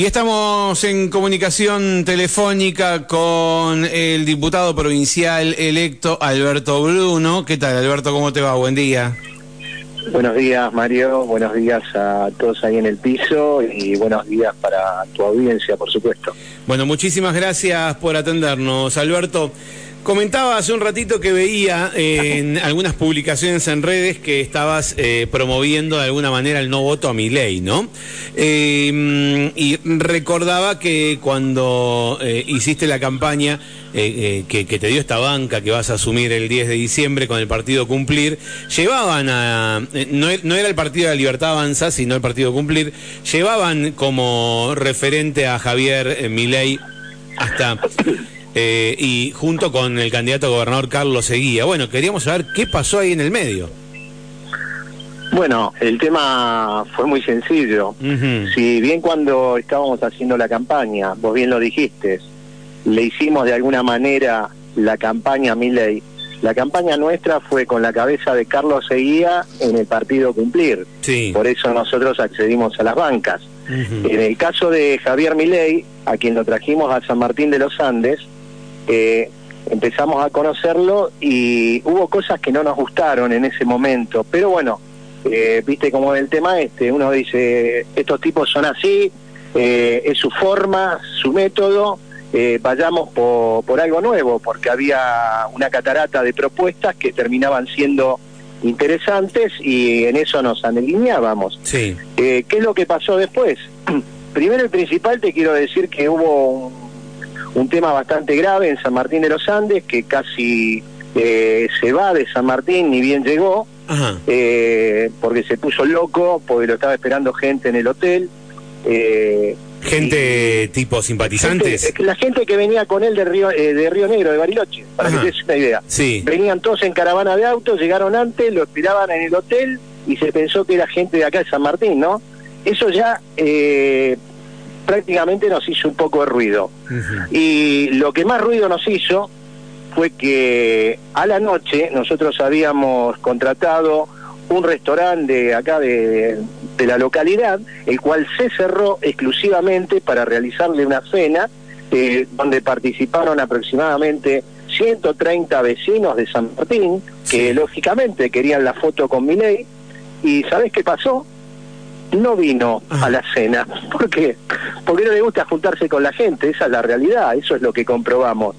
Y estamos en comunicación telefónica con el diputado provincial electo Alberto Bruno. ¿Qué tal, Alberto? ¿Cómo te va? Buen día. Buenos días, Mario. Buenos días a todos ahí en el piso y buenos días para tu audiencia, por supuesto. Bueno, muchísimas gracias por atendernos, Alberto. Comentaba hace un ratito que veía en algunas publicaciones en redes que estabas eh, promoviendo de alguna manera el no voto a mi ley, ¿no? Eh, y recordaba que cuando eh, hiciste la campaña que, que, te dio esta banca que vas a asumir el 10 de diciembre con el partido Cumplir, llevaban a, no, no era el partido de la Libertad Avanza, sino el partido Cumplir, llevaban como referente a Javier Milei hasta eh, y junto con el candidato a gobernador Carlos Seguía. Bueno, queríamos saber qué pasó ahí en el medio. Bueno, el tema fue muy sencillo. Si bien cuando estábamos haciendo la campaña, vos bien lo dijiste, le hicimos de alguna manera la campaña a ley la campaña nuestra fue con la cabeza de Carlos Seguía en el partido Cumplir. Sí. Por eso nosotros accedimos a las bancas. En el caso de Javier Milei, a quien lo trajimos a San Martín de los Andes, eh, empezamos a conocerlo y hubo cosas que no nos gustaron en ese momento, pero bueno, eh, viste como el tema este, uno dice, estos tipos son así, eh, es su forma, su método, vayamos por, por algo nuevo, porque había una catarata de propuestas que terminaban siendo interesantes y en eso nos alineábamos. Sí. ¿Qué es lo que pasó después? Primero y principal te quiero decir que hubo un un tema bastante grave en San Martín de los Andes, que casi eh, se va de San Martín ni bien llegó, eh, porque se puso loco, porque lo estaba esperando gente en el hotel. Eh, ¿Gente tipo simpatizantes? la gente que venía con él de Río, de Río Negro, de Bariloche, para que te des una idea. Sí. Venían todos en caravana de autos, llegaron antes, lo esperaban en el hotel y se pensó que era gente de acá de San Martín, ¿no? Eso ya prácticamente nos hizo un poco de ruido. Y lo que más ruido nos hizo fue que a la noche nosotros habíamos contratado un restaurante de acá de, la localidad, el cual se cerró exclusivamente para realizarle una cena, eh, donde participaron aproximadamente 130 vecinos de San Martín, que lógicamente querían la foto con Miley. ¿Y sabes qué pasó? No vino a la cena. ¿Por qué? Porque no le gusta juntarse con la gente, esa es la realidad, eso es lo que comprobamos.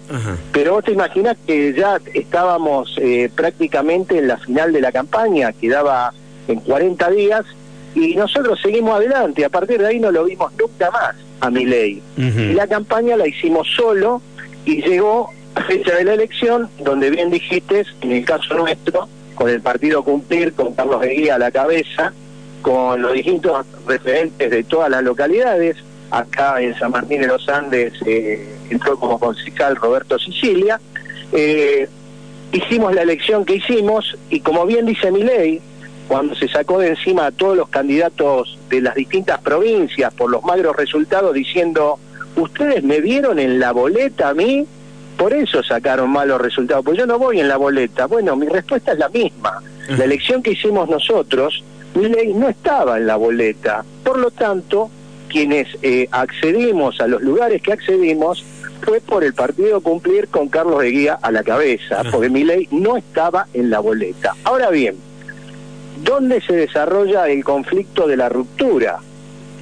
Pero vos te imaginas que ya estábamos eh, prácticamente en la final de la campaña, quedaba en 40 días, y nosotros seguimos adelante, a partir de ahí no lo vimos nunca más a mi ley. Y la campaña la hicimos solo y llegó a fecha de la elección, donde bien dijiste, en el caso nuestro, con el partido Cumplir, con Carlos Eguía a la cabeza, con los distintos referentes de todas las localidades. Acá en San Martín de los Andes eh, entró como concejal Roberto Sicilia. Eh, hicimos la elección que hicimos y como bien dice mi ley, cuando se sacó de encima a todos los candidatos de las distintas provincias por los magros resultados diciendo, ustedes me vieron en la boleta a mí, por eso sacaron malos resultados, pues yo no voy en la boleta. Bueno, mi respuesta es la misma. La elección que hicimos nosotros ley no estaba en la boleta. Por lo tanto, quienes eh, accedimos a los lugares que accedimos fue por el partido cumplir con Carlos de Guía a la cabeza, porque mi ley no estaba en la boleta. Ahora bien, ¿dónde se desarrolla el conflicto de la ruptura?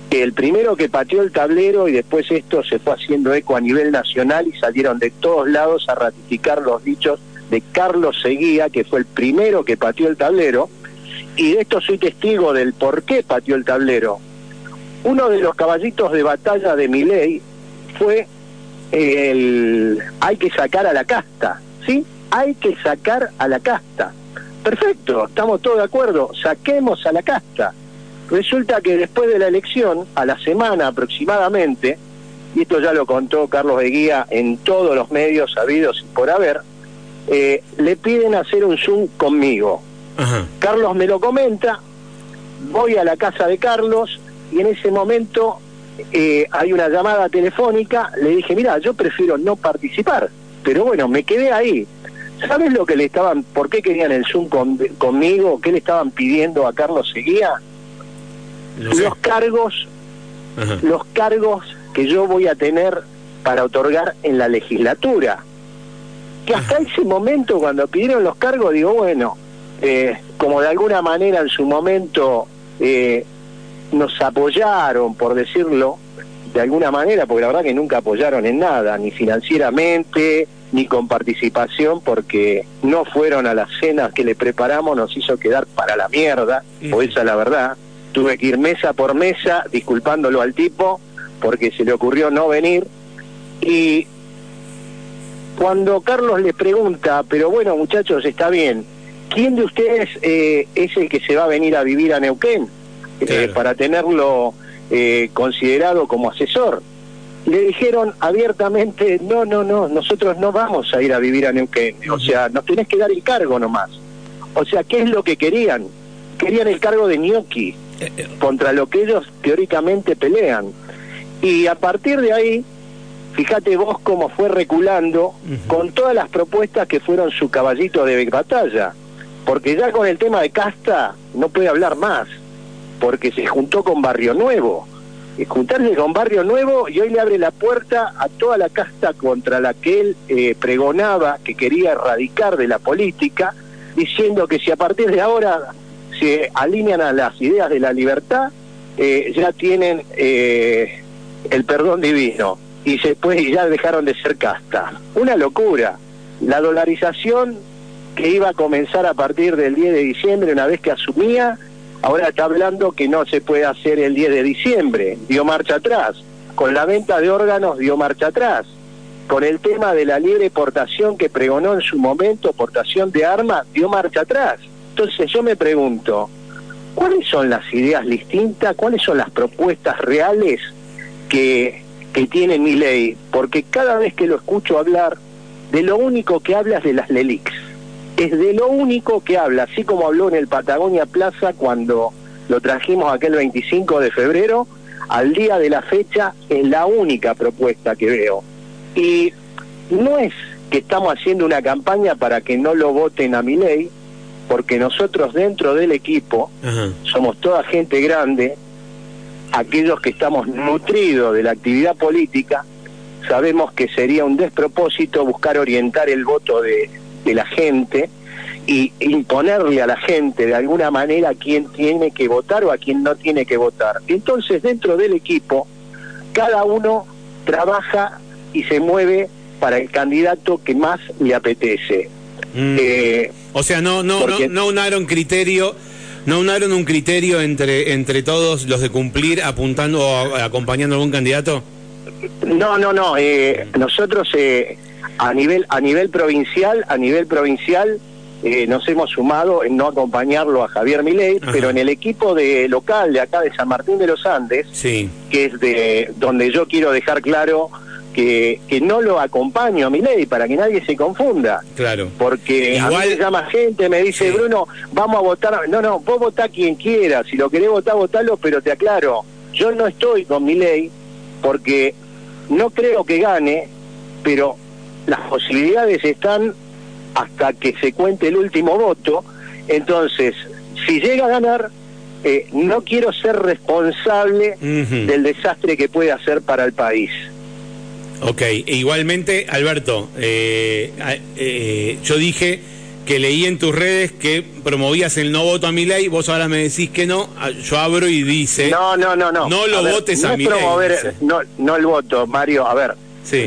El primero que pateó el tablero y después esto se fue haciendo eco a nivel nacional y salieron de todos lados a ratificar los dichos de Carlos Seguía, que fue el primero que pateó el tablero, y de esto soy testigo del por qué pateó el tablero. Uno de los caballitos de batalla de mi ley fue el hay que sacar a la casta, ¿sí? Hay que sacar a la casta. Perfecto, estamos todos de acuerdo, saquemos a la casta. Resulta que después de la elección, a la semana aproximadamente, y esto ya lo contó Carlos Eguía en todos los medios sabidos y por haber, eh, le piden hacer un Zoom conmigo. Carlos me lo comenta, voy a la casa de Carlos y en ese momento eh, hay una llamada telefónica, le dije, mira, yo prefiero no participar, pero bueno, me quedé ahí. ¿Sabes lo que le estaban, por qué querían el Zoom conmigo? ¿Qué le estaban pidiendo a Carlos Seguía? Los cargos los cargos que yo voy a tener para otorgar en la legislatura. Que hasta ese momento, cuando pidieron los cargos, digo, bueno, eh, como de alguna manera en su momento eh, nos apoyaron, por decirlo de alguna manera, porque la verdad que nunca apoyaron en nada, ni financieramente, ni con participación, porque no fueron a las cenas que le preparamos, nos hizo quedar para la mierda, o esa es la verdad. Tuve que ir mesa por mesa, disculpándolo al tipo, porque se le ocurrió no venir. Y cuando Carlos le pregunta, pero bueno muchachos, está bien, ¿quién de ustedes eh, es el que se va a venir a vivir a Neuquén eh, para tenerlo eh, considerado como asesor? Le dijeron abiertamente, no, no, no, nosotros no vamos a ir a vivir a Neuquén, o sea, nos tenés que dar el cargo nomás. O sea, ¿qué es lo que querían? Querían el cargo de gnocchi, contra lo que ellos teóricamente pelean. Y a partir de ahí, fíjate vos cómo fue reculando con todas las propuestas que fueron su caballito de batalla porque ya con el tema de casta no puede hablar más, porque se juntó con Barrio Nuevo. Y juntarse con Barrio Nuevo y hoy le abre la puerta a toda la casta contra la que él eh, pregonaba que quería erradicar de la política, diciendo que si a partir de ahora se alinean a las ideas de la libertad, eh, ya tienen eh, el perdón divino y se y ya dejaron de ser casta. Una locura. La dolarización que iba a comenzar a partir del 10 de diciembre, una vez que asumía, ahora está hablando que no se puede hacer el 10 de diciembre, dio marcha atrás. Con la venta de órganos dio marcha atrás. Con el tema de la libre portación que pregonó en su momento, portación de armas, dio marcha atrás. Entonces yo me pregunto, ¿cuáles son las ideas distintas? ¿Cuáles son las propuestas reales que, que tiene mi ley? Porque cada vez que lo escucho hablar, de lo único que habla es de las LELIX es de lo único que habla, así como habló en el Patagonia Plaza cuando lo trajimos aquel 25 de febrero, al día de la fecha es la única propuesta que veo. Y no es que estamos haciendo una campaña para que no lo voten a mi ley, porque nosotros dentro del equipo somos toda gente grande, aquellos que estamos nutridos de la actividad política, sabemos que sería un despropósito buscar orientar el voto de, de la gente y imponerle a la gente de alguna manera a quién tiene que votar o a quién no tiene que votar. Entonces dentro del equipo cada uno trabaja y se mueve para el candidato que más le apetece. Mm. Eh, o sea, no, no, no, no unaron criterio, no unaron un criterio entre entre todos los de cumplir apuntando o acompañando a algún candidato. No, no, no. Eh, nosotros eh, a nivel a nivel provincial, a nivel provincial eh, nos hemos sumado en no acompañarlo a Javier Milei, pero en el equipo de local de acá de San Martín de los Andes, que es de donde yo quiero dejar claro que, que no lo acompaño a Milei para que nadie se confunda. Claro. Porque Igual... a mí me llama gente, me dice, Bruno, vamos a votar. No, no, vos votá quien quiera, si lo querés votar, votalo, pero te aclaro, yo no estoy con Milei porque no creo que gane, pero las posibilidades están hasta que se cuente el último voto. Entonces, si llega a ganar, eh, no quiero ser responsable del desastre que puede hacer para el país. Ok, e igualmente, Alberto, eh, eh, yo dije que leí en tus redes que promovías el no voto a mi ley, vos ahora me decís que no, yo abro y dice... No, no, no, no. No lo votes a mi ley. No, no el voto, Mario, a ver,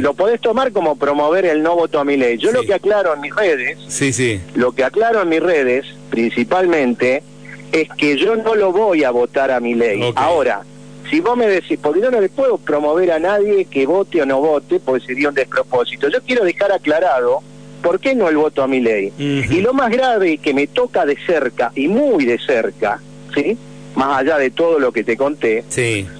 lo podés tomar como promover el no voto a mi ley. Yo lo que aclaro en mis redes, sí, sí. lo que aclaro en mis redes, principalmente, es que yo no lo voy a votar a mi ley. Ahora, si vos me decís, porque yo no le puedo promover a nadie que vote o no vote, porque sería un despropósito. Yo quiero dejar aclarado por qué no el voto a mi ley. Y lo más grave que me toca de cerca, y muy de cerca, ¿sí? más allá de todo lo que te conté,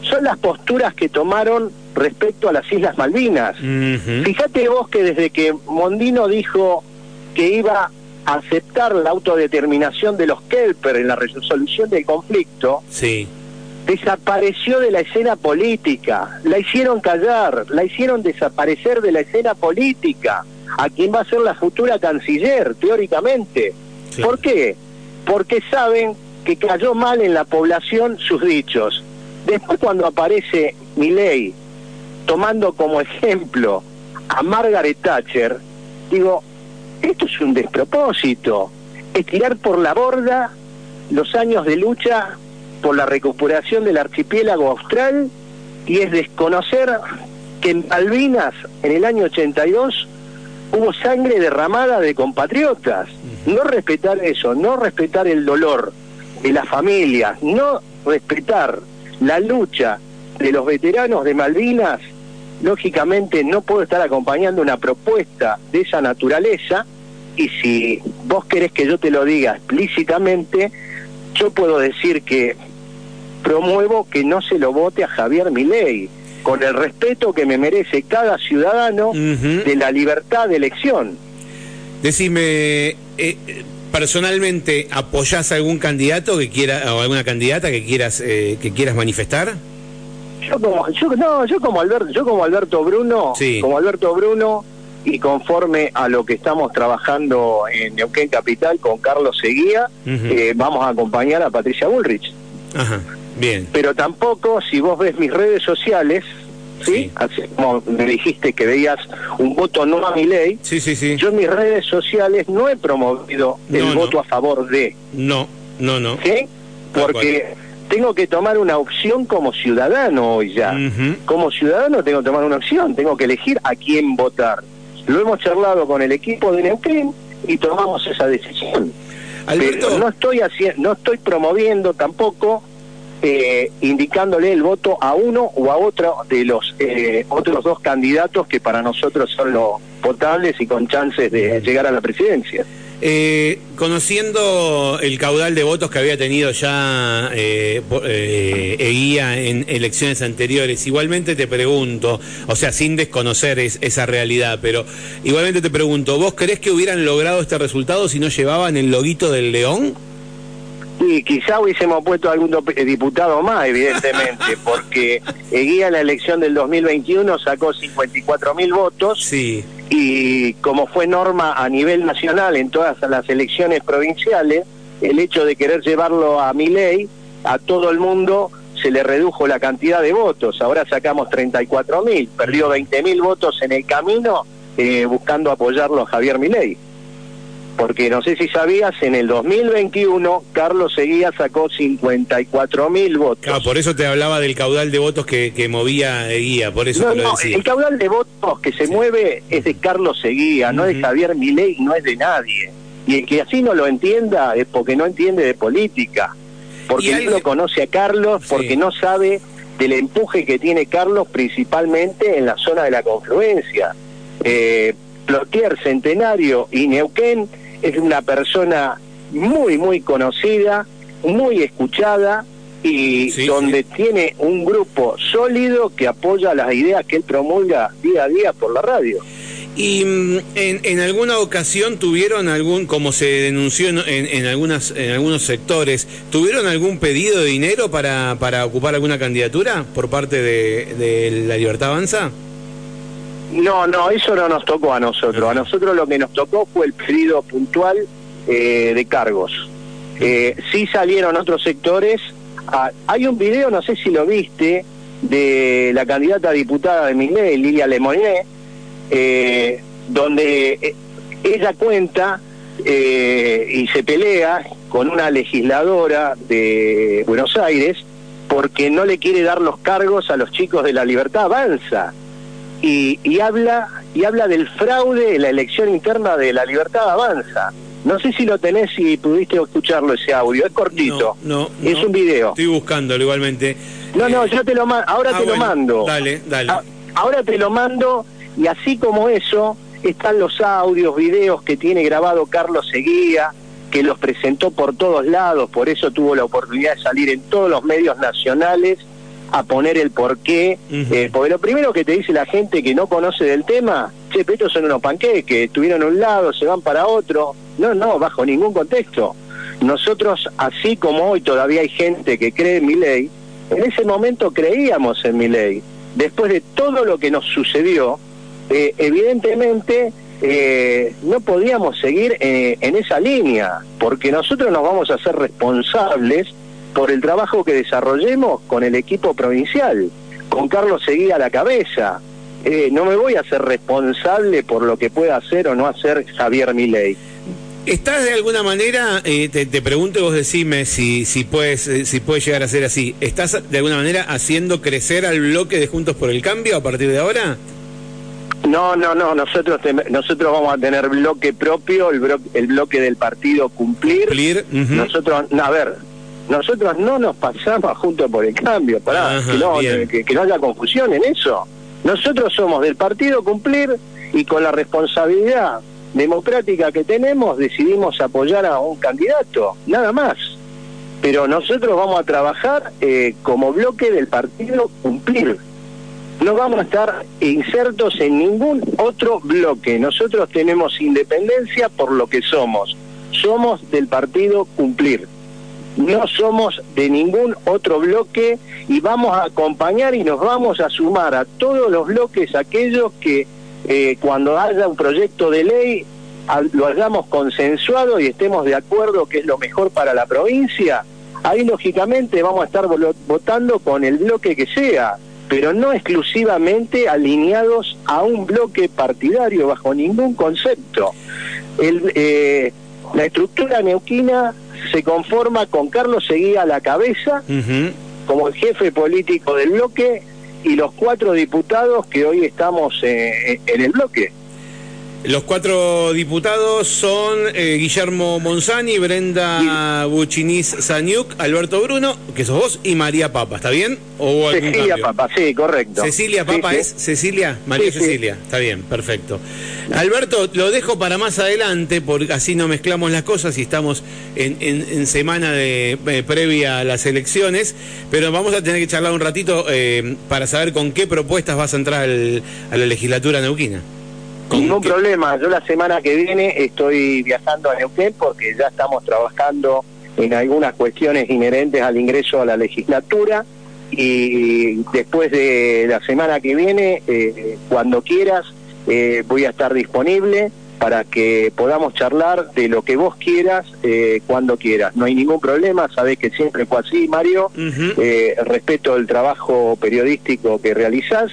son las posturas que tomaron respecto a las Islas Malvinas. Fíjate vos que desde que Mondino dijo que iba a aceptar la autodeterminación de los Kelper en la resolución del conflicto, sí. desapareció de la escena política, la hicieron callar, la hicieron desaparecer de la escena política, a quien va a ser la futura canciller, teóricamente. ¿Por qué? Porque saben que cayó mal en la población sus dichos. Después cuando aparece Milei tomando como ejemplo a Margaret Thatcher, digo, esto es un despropósito, es tirar por la borda los años de lucha por la recuperación del archipiélago austral y es desconocer que en Malvinas, en el año 82, hubo sangre derramada de compatriotas. No respetar eso, no respetar el dolor de las familias, no respetar la lucha de los veteranos de Malvinas, lógicamente no puedo estar acompañando una propuesta de esa naturaleza y si vos querés que yo te lo diga explícitamente, yo puedo decir que promuevo que no se lo vote a Javier Milei, con el respeto que me merece cada ciudadano de la libertad de elección. Decime, eh, personalmente, ¿apoyás a algún candidato que quiera o alguna candidata que quieras eh, que quieras manifestar? Yo como yo no, yo como Alberto, yo como Alberto Bruno, como Alberto Bruno y conforme a lo que estamos trabajando en Neuquén Capital con Carlos Seguía, eh, vamos a acompañar a Patricia Bullrich. Ajá. Bien. Pero tampoco, si vos ves mis redes sociales, ¿sí? Así como me dijiste que veías un voto no a mi ley, sí, sí, sí. yo en mis redes sociales no he promovido el voto a favor de. No, no, no. ¿Sí? Porque tengo que tomar una opción como ciudadano hoy ya. Como ciudadano tengo que tomar una opción, tengo que elegir a quién votar. Lo hemos charlado con el equipo de Neuquén y tomamos esa decisión. Pero no estoy haciendo, no estoy promoviendo tampoco eh, indicándole el voto a uno o a otro de los eh, otros dos candidatos que para nosotros son los potables y con chances de llegar a la presidencia. Eh, conociendo el caudal de votos que había tenido ya eh, Eguía en elecciones anteriores, igualmente te pregunto, o sea, sin desconocer esa realidad, pero igualmente te pregunto, ¿vos crees que hubieran logrado este resultado si no llevaban el loguito del león? Sí, quizá hubiésemos puesto algún eh, diputado más, evidentemente, porque Eguía en la elección del 2021 sacó 54 mil votos. Sí. Y como fue norma a nivel nacional en todas las elecciones provinciales, el hecho de querer llevarlo a mi ley, a todo el mundo se le redujo la cantidad de votos. Ahora sacamos 34 mil, perdió 20 mil votos en el camino eh, buscando apoyarlo a Javier Milei porque no sé si sabías, en el 2021 Carlos Seguía sacó 54 mil votos. Ah, por eso te hablaba del caudal de votos que, movía Seguía, por eso te lo decía. El caudal de votos que se mueve es de Carlos Seguía, no de Javier Milei, no es de nadie. Y el que así no lo entienda es porque no entiende de política, porque él no conoce a Carlos, porque no sabe del empuje que tiene Carlos principalmente en la zona de la confluencia. Eh, Plotier, Centenario y Neuquén es una persona muy, muy conocida, muy escuchada y donde tiene un grupo sólido que apoya las ideas que él promulga día a día por la radio. Y mm, en, en alguna ocasión tuvieron algún, como se denunció en, en, algunas, en algunos sectores, ¿tuvieron algún pedido de dinero para, para ocupar alguna candidatura por parte de, de la Libertad Avanza? No, no, eso no nos tocó a nosotros. A nosotros lo que nos tocó fue el pedido puntual eh, de cargos. Eh, sí salieron otros sectores. Ah, hay un video, no sé si lo viste, de la candidata diputada de Miley, Lilia Lemoyne, eh, donde eh, ella cuenta y se pelea con una legisladora de Buenos Aires porque no le quiere dar los cargos a los chicos de la Libertad Avanza y, habla y habla del fraude de la elección interna de la libertad avanza. No sé si lo tenés y pudiste escucharlo ese audio, es cortito. No, es un video. Estoy buscándolo igualmente. No, no, yo te lo mando, ahora ah, te lo mando. Dale, dale. ahora te lo mando y así como eso están los audios, videos que tiene grabado Carlos Seguía, que los presentó por todos lados, por eso tuvo la oportunidad de salir en todos los medios nacionales a poner el porqué, eh, porque lo primero que te dice la gente que no conoce del tema, che, pero estos son unos panqueques, estuvieron a un lado, se van para otro. No, no, bajo ningún contexto. Nosotros, así como hoy todavía hay gente que cree en mi ley, en ese momento creíamos en mi ley. Después de todo lo que nos sucedió, eh, evidentemente eh, no podíamos seguir en esa línea, porque nosotros nos vamos a ser responsables por el trabajo que desarrollemos con el equipo provincial. con Carlos Seguía a la cabeza. Eh, no me voy a hacer responsable por lo que pueda hacer o no hacer Javier Milei. ¿Estás de alguna manera, eh, te, pregunto y vos decime si, si, puedes, eh, si puede llegar a ser así, ¿estás de alguna manera haciendo crecer al bloque de Juntos por el Cambio a partir de ahora? No, no, no, nosotros nosotros vamos a tener bloque propio, el, el bloque del partido cumplir. cumplir Nosotros, a ver, nosotros no nos pasamos Juntos por el Cambio, para que, no, que no haya confusión en eso. Nosotros somos del partido cumplir y con la responsabilidad democrática que tenemos decidimos apoyar a un candidato, nada más. Pero nosotros vamos a trabajar eh, como bloque del partido cumplir. No vamos a estar insertos en ningún otro bloque. Nosotros tenemos independencia por lo que somos. Somos del partido cumplir. No somos de ningún otro bloque y vamos a acompañar y nos vamos a sumar a todos los bloques aquellos que eh, cuando haya un proyecto de ley lo hayamos consensuado y estemos de acuerdo que es lo mejor para la provincia, ahí lógicamente vamos a estar votando con el bloque que sea, pero no exclusivamente alineados a un bloque partidario bajo ningún concepto. Eh, la estructura neuquina se conforma con Carlos Seguía a la cabeza como el jefe político del bloque y los cuatro diputados que hoy estamos eh, en el bloque. Los cuatro diputados son eh, Guillermo Monzani, Brenda Buchinis Saniuk, Alberto Bruno, que sos vos, y María Papa, ¿está bien? ¿O Cecilia Papa, sí, correcto. Cecilia Papa es Cecilia, María Cecilia, está bien, perfecto. Alberto, lo dejo para más adelante, porque así no mezclamos las cosas y estamos en, semana de, eh, previa a las elecciones, pero vamos a tener que charlar un ratito eh, para saber con qué propuestas vas a entrar a la legislatura neuquina. Ningún problema. Yo la semana que viene estoy viajando a Neuquén porque ya estamos trabajando en algunas cuestiones inherentes al ingreso a la legislatura y después de la semana que viene, eh, cuando quieras, eh, voy a estar disponible para que podamos charlar de lo que vos quieras eh, cuando quieras. No hay ningún problema, sabés que siempre fue así, Mario. respeto el trabajo periodístico que realizás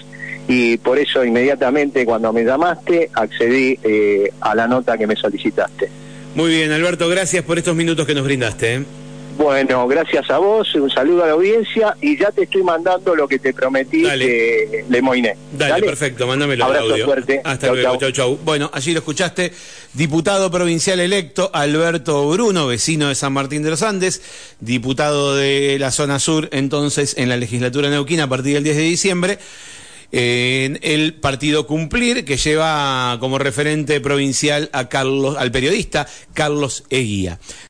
y por eso inmediatamente cuando me llamaste accedí eh, a la nota que me solicitaste. Muy bien, Alberto, gracias por estos minutos que nos brindaste. ¿eh? Bueno, gracias a vos, un saludo a la audiencia y ya te estoy mandando lo que te prometí de Lemoiné. Dale, Dale, perfecto, mándamelo Abrazo audio. Fuerte. Hasta luego, chau, chau. Bueno, allí lo escuchaste, diputado provincial electo Alberto Bruno, vecino de San Martín de los Andes, diputado de la zona sur entonces en la legislatura neuquina a partir del 10 de diciembre en el partido Cumplir, que lleva como referente provincial a Carlos, al periodista Carlos Eguía.